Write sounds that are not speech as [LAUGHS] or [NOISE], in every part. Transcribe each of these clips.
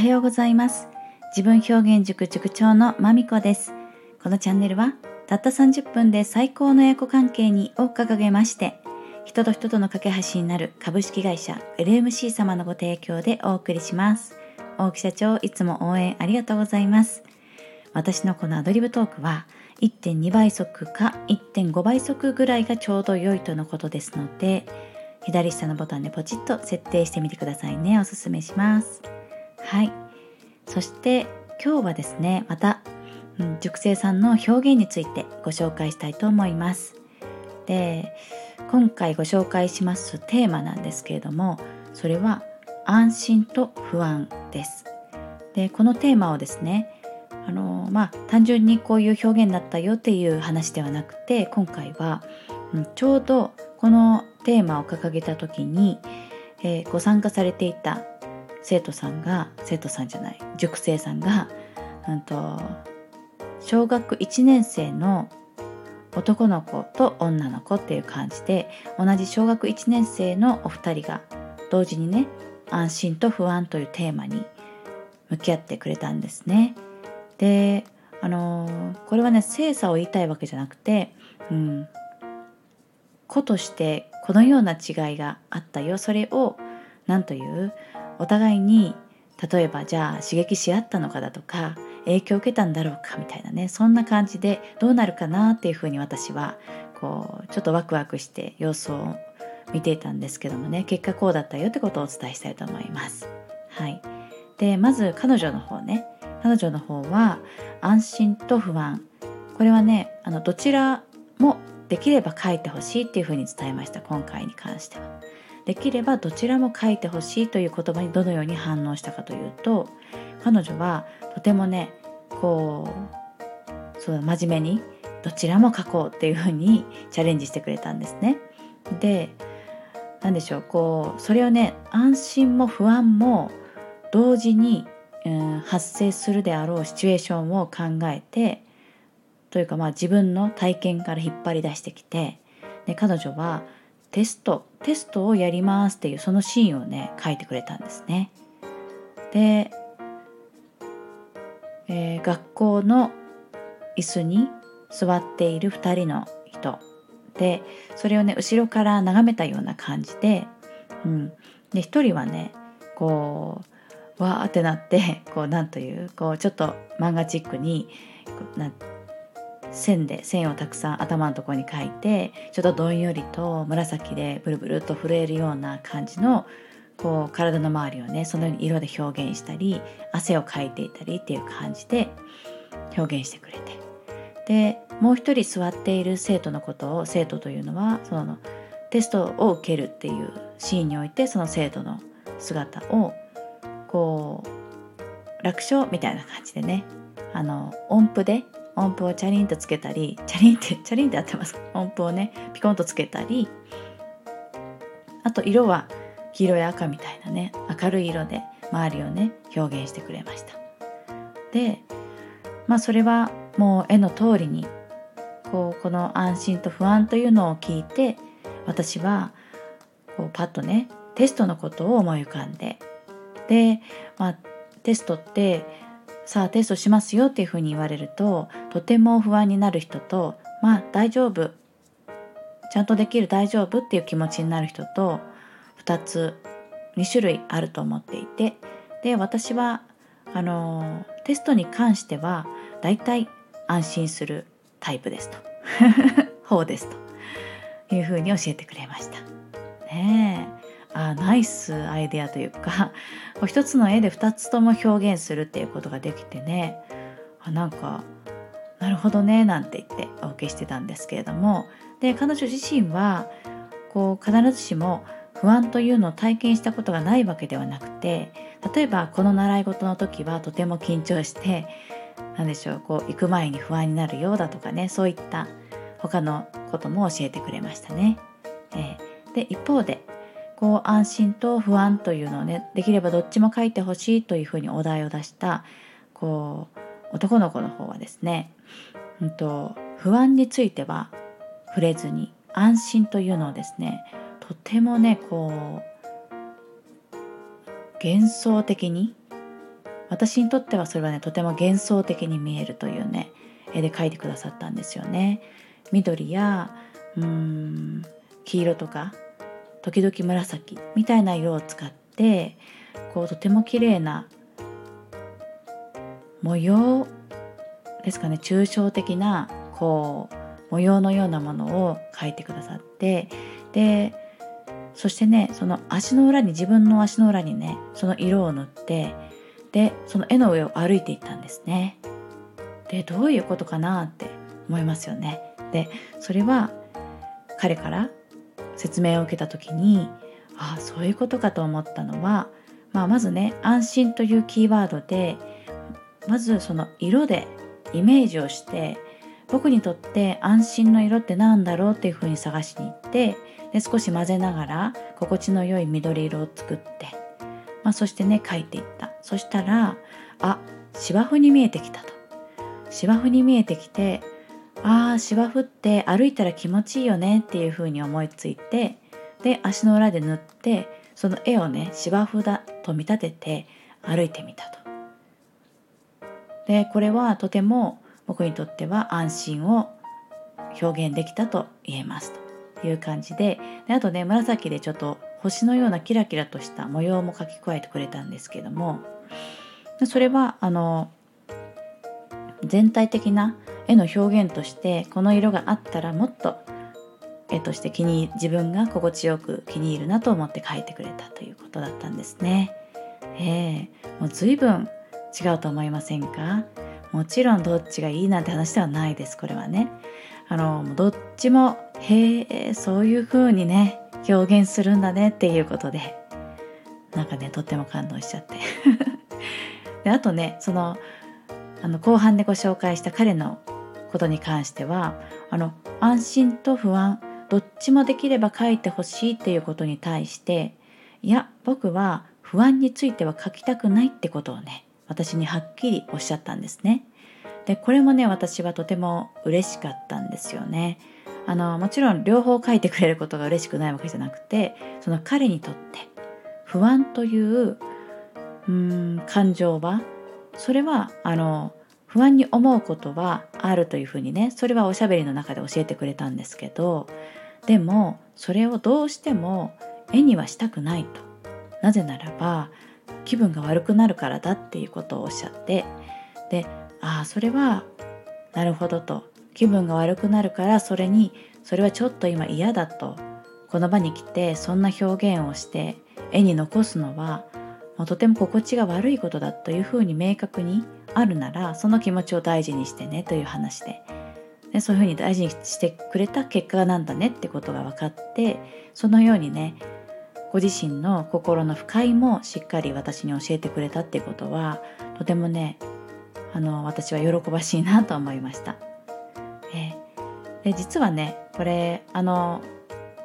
はようございます。自分表現塾塾長のまみこです。このチャンネルはたった30分で最高のエコ関係にを掲げまして人と人との架け橋になる株式会社 LMC 様のご提供でお送りします。大木社長いつも応援ありがとうございます。私のこのアドリブトークは1.2倍速か1.5倍速ぐらいがちょうど良いとのことですので左下のボタンでポチッと設定してみてくださいね。おすすめします。はい。そして今日はですねまた、うん、熟成さんの表現についてご紹介したいと思います。で今回ご紹介しますテーマなんですけれどもそれは安心と不安です。でこのテーマをですねあのまあ単純にこういう表現だったよっていう話ではなくて今回は、うん、ちょうどこのテーマを掲げた時に、えー、ご参加されていた生徒さんが生徒さんじゃない塾生さんが、うんと、小学1年生の男の子と女の子っていう感じで同じ小学1年生のお二人が同時にね安心と不安というテーマに向き合ってくれたんですね。であの、これはね精査を言いたいわけじゃなくて、うん、子としてこのような違いがあったよそれを何というお互いに例えばじゃあ刺激し合ったのかだとか影響を受けたんだろうかみたいなねそんな感じでどうなるかなっていうふうに私はこうちょっとワクワクして様子を見ていたんですけどもね結果こうだったよってことをお伝えしたいと思います。はい、でまず彼女の方ね彼女の方は安心と不安これはねあのどちらもできれば書いてほしいっていうふうに伝えました今回に関しては。できればどちらも書いてほしいという言葉にどのように反応したかというと彼女はとてもねこうそう真面目にどちらも書こうっていうふうに [LAUGHS] チャレンジしてくれたんですね。で何でしょうこうそれをね安心も不安も同時に、うん、発生するであろうシチュエーションを考えてというかまあ自分の体験から引っ張り出してきてで彼女はテストテストをやりますっていうそのシーンをね書いてくれたんですね。で、えー、学校の椅子に座っている2人の人でそれをね後ろから眺めたような感じで,、うん、で1人はねこうわーってなってこうなんというこうちょっと漫画チックにな線で線をたくさん頭のところに描いてちょっとどんよりと紫でブルブルと震えるような感じのこう体の周りをねそのように色で表現したり汗をかいていたりっていう感じで表現してくれて。でもう一人座っている生徒のことを生徒というのはそのテストを受けるっていうシーンにおいてその生徒の姿をこう楽勝みたいな感じでねあの音符で音符をチャリンとつけたりチャリンってチャリンってやってます音符をねピコンとつけたり。あと色は黄色や赤みたいなね明るい色で周りをね表現してくれました。でまあそれはもう絵の通りにこうこの安心と不安というのを聞いて私はこうパッとねテストのことを思い浮かんで。で、まあ、テストってさあテストしますよっていうふうに言われるととても不安になる人とまあ大丈夫。ちゃんとできる大丈夫っていう気持ちになる人と2つ2種類あると思っていて。で私はあのテストに関してはだいたい安心するタイプですと。[LAUGHS] 方ですと。いうふうに教えてくれました。ねえ。あナイスアイデアというか一つの絵で2つとも表現するっていうことができてね。あなんかなるほどねなんて言ってお受けしてたんですけれども。で彼女自身はこう必ずしも不安というのを体験したことがないわけではなくて例えばこの習い事の時はとても緊張して何でしょうこう行く前に不安になるようだとかねそういった他のことも教えてくれましたね。えー、で一方でこう安心と不安というのをねできればどっちも書いてほしいというふうにお題を出したこう男の子の方はですね、うんと、不安については触れずに安心というのをですねとてもねこう幻想的に私にとってはそれはねとても幻想的に見えるというね絵で描いてくださったんですよね。緑やうーん黄色とか時々紫みたいな色を使ってこうとても綺麗な模様ですかね抽象的なこう模様のようなものを描いてくださってでそしてねその足の裏に自分の足の裏にねその色を塗ってでその絵の上を歩いていったんですね。でどういうことかなって思いますよね。でそれは彼から説明を受けた時にああそういうことかと思ったのは、まあ、まずね安心というキーワードでまずその色でイメージをして僕にとって安心の色って何だろうっていうふうに探しに行ってで少し混ぜながら心地の良い緑色を作って、まあ、そしてね描いていった。そしたらあ芝生に見えてきたと。芝生に見えてきてああ芝生って歩いたら気持ちいいよねっていうふうに思いついてで足の裏で塗ってその絵をね芝生だと見立てて歩いてみたと。でこれはとても僕にとっては安心を表現できたと言えますという感じでであとね紫でちょっと星のようなキラキラとした模様も描き加えてくれたんですけどもそれはあの全体的な絵の表現としてこの色があったらもっと絵として気に自分が心地よく気に入るなと思って描いてくれたということだったんですね。えー、もう随分違うと思いませんか？もちろんどっちがいいなんて話ではないですこれはね。あのどっちもへえそういう風にね表現するんだねっていうことで。なんかねとっても感動しちゃって。[LAUGHS] であとねそのあの後半でご紹介した彼のことに関してはあの安心と不安どっちもできれば書いてほしいっていうことに対していや僕は不安については書きたくないってことをね私にはっきりおっしゃったんですね。でこれもね私はとても嬉しかったんですよね。あのもちろん両方書いてくれることが嬉しくないわけじゃなくてその彼にとって不安といううん感情はそれはあの不安に思うことはあるというふうにねそれはおしゃべりの中で教えてくれたんですけどでもそれをどうしても絵にはしたくないと。なぜならば気分が悪くなるからだっていうことをおっしゃってでああそれはなるほどと。気分が悪くなるからそれにそれはちょっと今嫌だと。この場に来てそんな表現をして絵に残すのはもうとても心地が悪いことだというふうに明確にあるならその気持ちを大事にしてねという話ででそういうふうに大事にしてくれた結果なんだねってことが分かってそのようにねご自身の心の深いもしっかり私に教えてくれたってことはとてもねあの私は喜ばしいなと思いました。えー、で実はねこれあの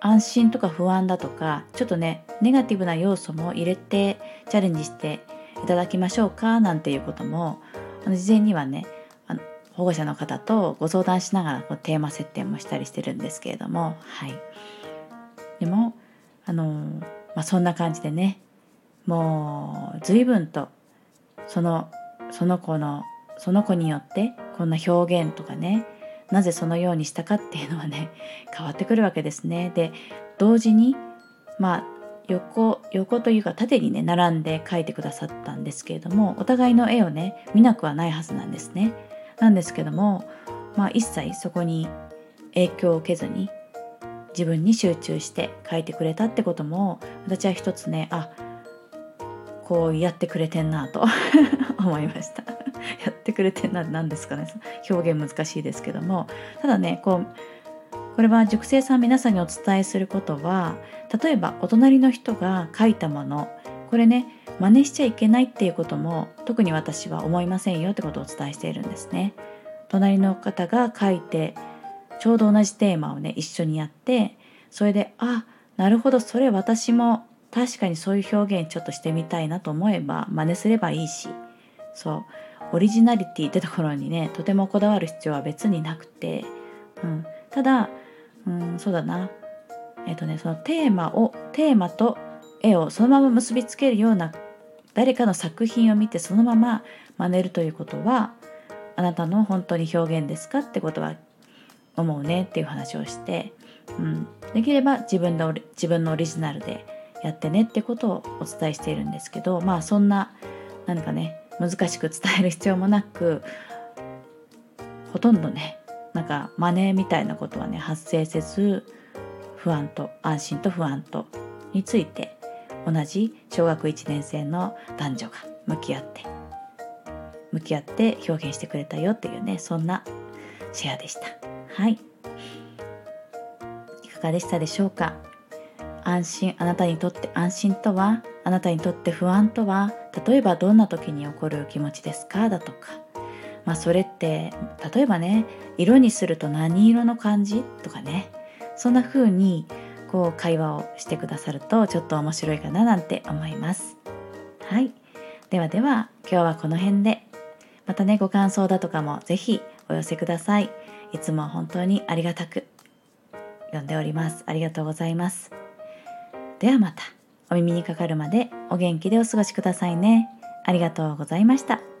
安心とか不安だとかちょっとねネガティブな要素も入れてチャレンジしていただきましょうかなんていうこともあの事前にはねあの保護者の方とご相談しながらこうテーマ設定もしたりしてるんですけれどもはい。でもあのまあ、そんな感じでねもう随分とそのその子のその子によってこんな表現とかねなぜそのようにしたかっていうのはね [LAUGHS] 変わってくるわけですね。で同時にまあ横横というか縦にね並んで描いてくださったんですけれどもお互いの絵をね見なくはないはずなんですね。なんですけども、まあ、一切そこに影響を受けずに自分に集中して書いてくれたってことも私は一つねあこうやってくれてんなと [LAUGHS] 思いました [LAUGHS] やってくれてな何ですかね。表現難しいですけども。ただねこうこれは塾生さん皆さんにお伝えすることは例えばお隣の人が書いたものこれね真似しちゃいけないっていうことも特に私は思いませんよってことをお伝えしているんですね。隣の方が書いてちょうど同じテーマをね一緒にやってそれであなるほどそれ私も確かにそういう表現ちょっとしてみたいなと思えば真似すればいいし。そう。オリジナリティってところにねとてもこだわる必要は別になくて、うん、ただ、うん、そうだな。えっ、とねそのテーマをテーマと絵をそのまま結びつけるような誰かの作品を見てそのまま真似るということはあなたの本当に表現ですかってことは思うねっていう話をして、うん、できれば自分の自分のオリジナルでやってねってことをお伝えしているんですけどまあそんな何かね難しく伝える必要もなくほとんどねなんかマネーみたいなことはね発生せず不安と安心と不安とについて同じ小学1年生の男女が向き合って向き合って表現してくれたよっていうねそんなシェアでした。はい。いかがでしたでしょうか？安心あなたにとって安心とはあなたにとって不安とは例えばどんな時に起こる気持ちですか？だとか。まあそれって例えばね色にすると何色の感じ？とかね。そんな風にこう会話をしてくださるとちょっと面白いかな？なんて思います。はい。ではでは今日はこの辺で。またねご感想だとかもぜひお寄せください。いつも本当にありがたく読んでおります。ありがとうございます。ではまた。お耳にかかるまでお元気でお過ごしくださいねありがとうございました。